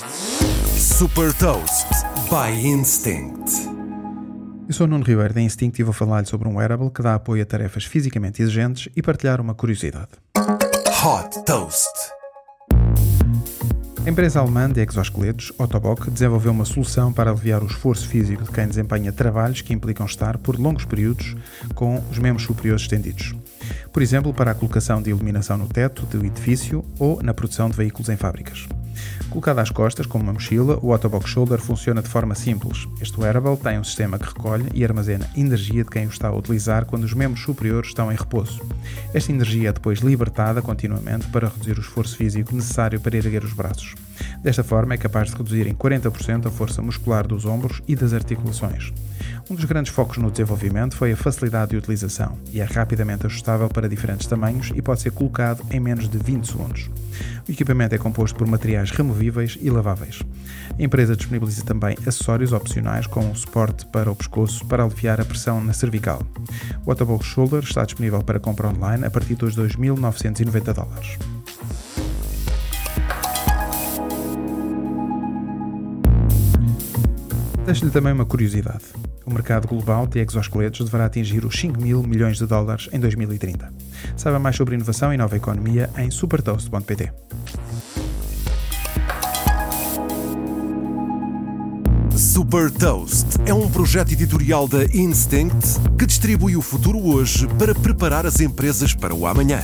Super Toast by Instinct. Eu sou o Nuno Ribeiro da Instinct e vou falar-lhe sobre um wearable que dá apoio a tarefas fisicamente exigentes e partilhar uma curiosidade. Hot Toast. A empresa alemã de exoesqueletos, Ottobock, desenvolveu uma solução para aliviar o esforço físico de quem desempenha trabalhos que implicam estar por longos períodos com os membros superiores estendidos. Por exemplo, para a colocação de iluminação no teto do edifício ou na produção de veículos em fábricas. Colocado às costas, como uma mochila, o Ottobock Shoulder funciona de forma simples. Este wearable tem um sistema que recolhe e armazena energia de quem o está a utilizar quando os membros superiores estão em repouso. Esta energia é depois libertada continuamente para reduzir o esforço físico necessário para erguer os braços. Desta forma, é capaz de reduzir em 40% a força muscular dos ombros e das articulações. Um dos grandes focos no desenvolvimento foi a facilidade de utilização e é rapidamente ajustável para diferentes tamanhos e pode ser colocado em menos de 20 segundos. O equipamento é composto por materiais removíveis e laváveis. A empresa disponibiliza também acessórios opcionais com um suporte para o pescoço para aliviar a pressão na cervical. O Ottobock Shoulder está disponível para compra online a partir dos 2.990 dólares. Deixo-lhe também uma curiosidade. O mercado global de exoesqueletos deverá atingir os 5 mil milhões de dólares em 2030. Saiba mais sobre inovação e nova economia em supertoast.pt. Super Toast é um projeto editorial da Instinct que distribui o futuro hoje para preparar as empresas para o amanhã.